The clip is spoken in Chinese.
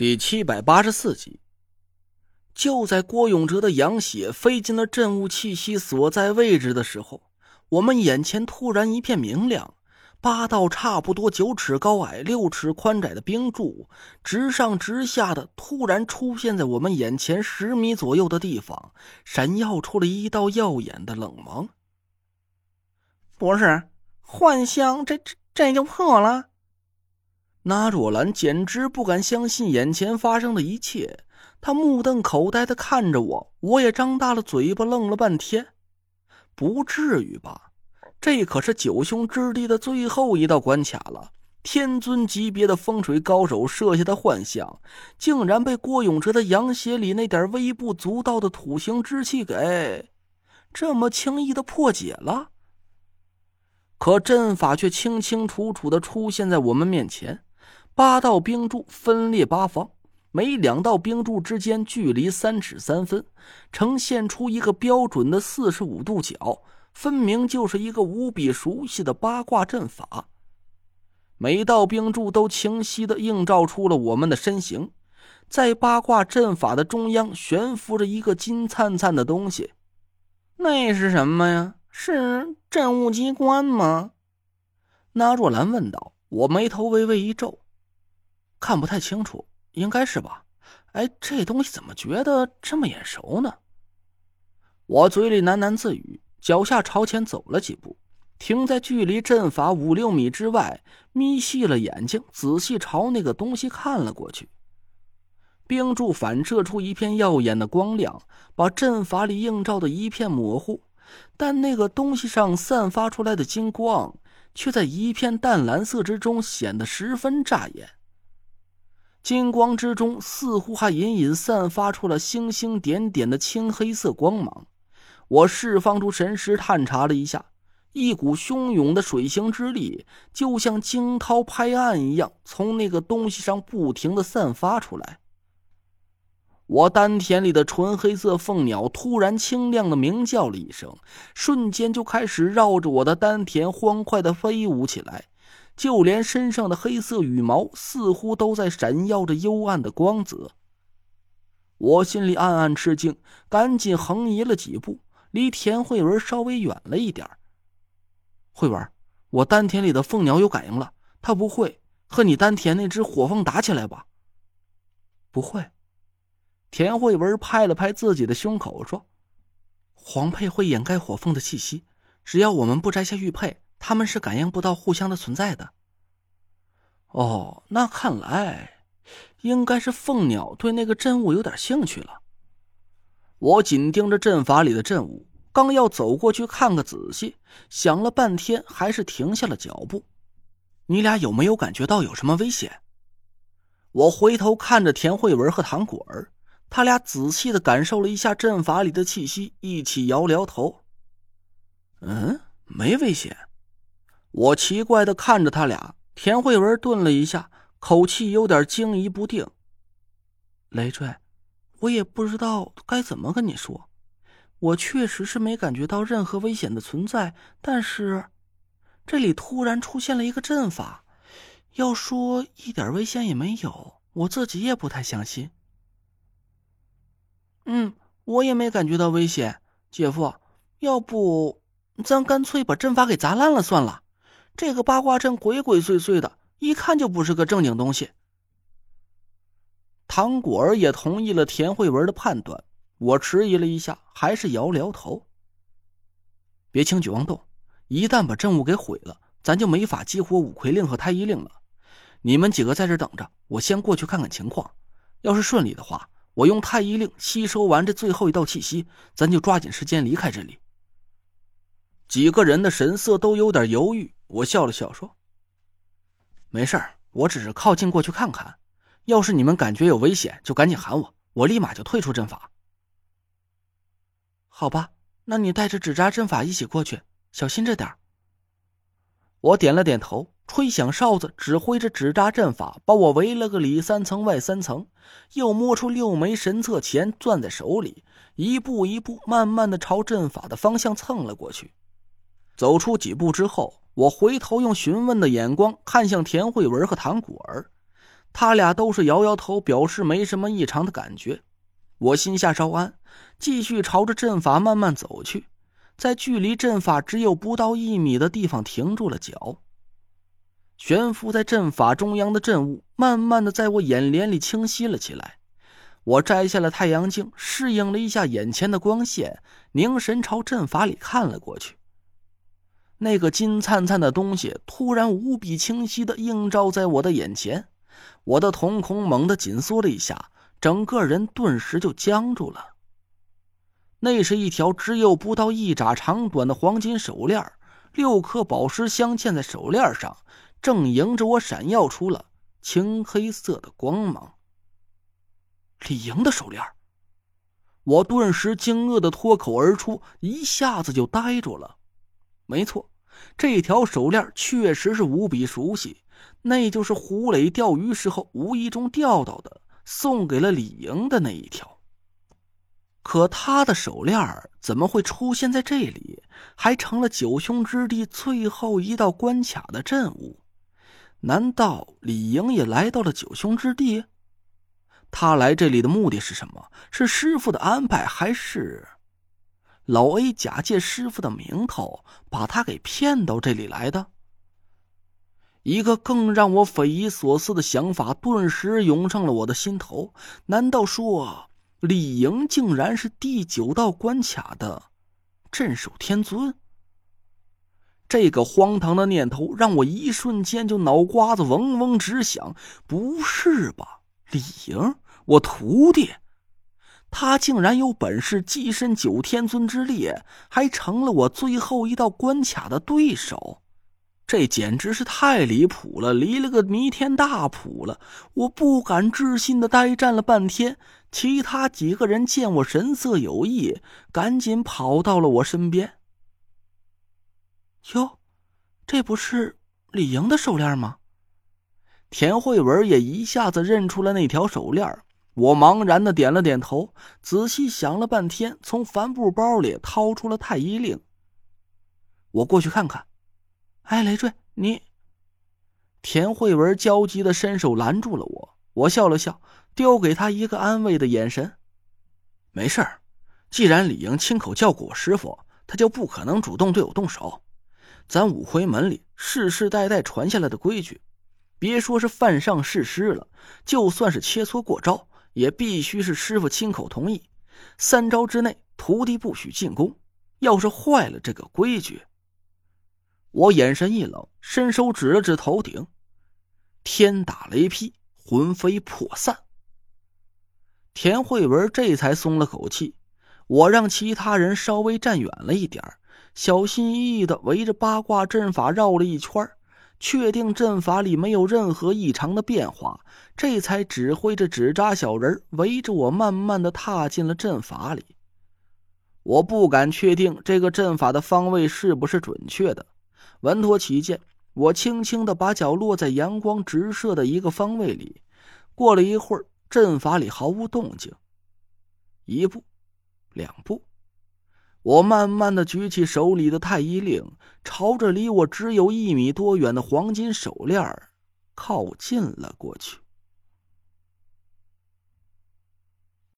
第七百八十四集，就在郭永哲的羊血飞进了镇物气息所在位置的时候，我们眼前突然一片明亮，八道差不多九尺高矮、六尺宽窄的冰柱，直上直下的突然出现在我们眼前十米左右的地方，闪耀出了一道耀眼的冷芒。不是幻象，这这这就破了。那若兰简直不敢相信眼前发生的一切，她目瞪口呆的看着我，我也张大了嘴巴，愣了半天。不至于吧？这可是九凶之地的最后一道关卡了，天尊级别的风水高手设下的幻象，竟然被郭永哲的阳血里那点微不足道的土行之气给这么轻易的破解了。可阵法却清清楚楚的出现在我们面前。八道冰柱分列八方，每两道冰柱之间距离三尺三分，呈现出一个标准的四十五度角，分明就是一个无比熟悉的八卦阵法。每道冰柱都清晰的映照出了我们的身形，在八卦阵法的中央悬浮着一个金灿灿的东西，那是什么呀？是镇物机关吗？那若兰问道。我眉头微微一皱。看不太清楚，应该是吧？哎，这东西怎么觉得这么眼熟呢？我嘴里喃喃自语，脚下朝前走了几步，停在距离阵法五六米之外，眯细了眼睛，仔细朝那个东西看了过去。冰柱反射出一片耀眼的光亮，把阵法里映照的一片模糊，但那个东西上散发出来的金光，却在一片淡蓝色之中显得十分扎眼。金光之中，似乎还隐隐散发出了星星点点的青黑色光芒。我释放出神识，探查了一下，一股汹涌的水行之力，就像惊涛拍岸一样，从那个东西上不停的散发出来。我丹田里的纯黑色凤鸟突然清亮的鸣叫了一声，瞬间就开始绕着我的丹田欢快的飞舞起来。就连身上的黑色羽毛似乎都在闪耀着幽暗的光泽。我心里暗暗吃惊，赶紧横移了几步，离田慧文稍微远了一点慧文，我丹田里的凤鸟有感应了，它不会和你丹田那只火凤打起来吧？不会。田慧文拍了拍自己的胸口说：“黄佩会掩盖火凤的气息，只要我们不摘下玉佩。”他们是感应不到互相的存在的。哦，那看来应该是凤鸟对那个阵物有点兴趣了。我紧盯着阵法里的阵物，刚要走过去看个仔细，想了半天，还是停下了脚步。你俩有没有感觉到有什么危险？我回头看着田慧文和唐果儿，他俩仔细的感受了一下阵法里的气息，一起摇摇头。嗯，没危险。我奇怪的看着他俩，田慧文顿了一下，口气有点惊疑不定。累赘，我也不知道该怎么跟你说，我确实是没感觉到任何危险的存在，但是这里突然出现了一个阵法，要说一点危险也没有，我自己也不太相信。嗯，我也没感觉到危险，姐夫，要不咱干脆把阵法给砸烂了算了。这个八卦阵鬼鬼祟祟的，一看就不是个正经东西。唐果儿也同意了田慧文的判断，我迟疑了一下，还是摇了摇头。别轻举妄动，一旦把阵物给毁了，咱就没法激活五魁令和太医令了。你们几个在这等着，我先过去看看情况。要是顺利的话，我用太医令吸收完这最后一道气息，咱就抓紧时间离开这里。几个人的神色都有点犹豫。我笑了笑说：“没事儿，我只是靠近过去看看。要是你们感觉有危险，就赶紧喊我，我立马就退出阵法。”好吧，那你带着纸扎阵法一起过去，小心着点我点了点头，吹响哨子，指挥着纸扎阵法把我围了个里三层外三层，又摸出六枚神策钱攥在手里，一步一步慢慢的朝阵法的方向蹭了过去。走出几步之后。我回头用询问的眼光看向田慧文和唐果儿，他俩都是摇摇头，表示没什么异常的感觉。我心下稍安，继续朝着阵法慢慢走去，在距离阵法只有不到一米的地方停住了脚。悬浮在阵法中央的阵物慢慢的在我眼帘里清晰了起来。我摘下了太阳镜，适应了一下眼前的光线，凝神朝阵法里看了过去。那个金灿灿的东西突然无比清晰的映照在我的眼前，我的瞳孔猛地紧缩了一下，整个人顿时就僵住了。那是一条只有不到一拃长短的黄金手链，六颗宝石镶嵌在手链上，正迎着我闪耀出了青黑色的光芒。李莹的手链，我顿时惊愕的脱口而出，一下子就呆住了。没错，这条手链确实是无比熟悉，那就是胡磊钓鱼时候无意中钓到的，送给了李莹的那一条。可他的手链怎么会出现在这里，还成了九凶之地最后一道关卡的阵物？难道李莹也来到了九凶之地？他来这里的目的是什么？是师傅的安排，还是？老 A 假借师傅的名头，把他给骗到这里来的。一个更让我匪夷所思的想法顿时涌上了我的心头：难道说李莹竟然是第九道关卡的镇守天尊？这个荒唐的念头让我一瞬间就脑瓜子嗡嗡直响。不是吧，李莹，我徒弟？他竟然有本事跻身九天尊之列，还成了我最后一道关卡的对手，这简直是太离谱了，离了个弥天大谱了！我不敢置信的呆站了半天，其他几个人见我神色有异，赶紧跑到了我身边。哟，这不是李莹的手链吗？田慧文也一下子认出了那条手链。我茫然的点了点头，仔细想了半天，从帆布包里掏出了太医令。我过去看看。哎，累赘，你……田慧文焦急的伸手拦住了我。我笑了笑，丢给他一个安慰的眼神。没事儿，既然李莹亲口叫过我师傅，他就不可能主动对我动手。咱五魁门里世世代代传下来的规矩，别说是犯上誓师了，就算是切磋过招。也必须是师傅亲口同意，三招之内徒弟不许进攻。要是坏了这个规矩，我眼神一冷，伸手指了指头顶，天打雷劈，魂飞魄散。田慧文这才松了口气。我让其他人稍微站远了一点小心翼翼的围着八卦阵法绕了一圈确定阵法里没有任何异常的变化，这才指挥着纸扎小人围着我慢慢的踏进了阵法里。我不敢确定这个阵法的方位是不是准确的，稳妥起见，我轻轻的把脚落在阳光直射的一个方位里。过了一会儿，阵法里毫无动静。一步，两步。我慢慢的举起手里的太医令，朝着离我只有一米多远的黄金手链儿靠近了过去。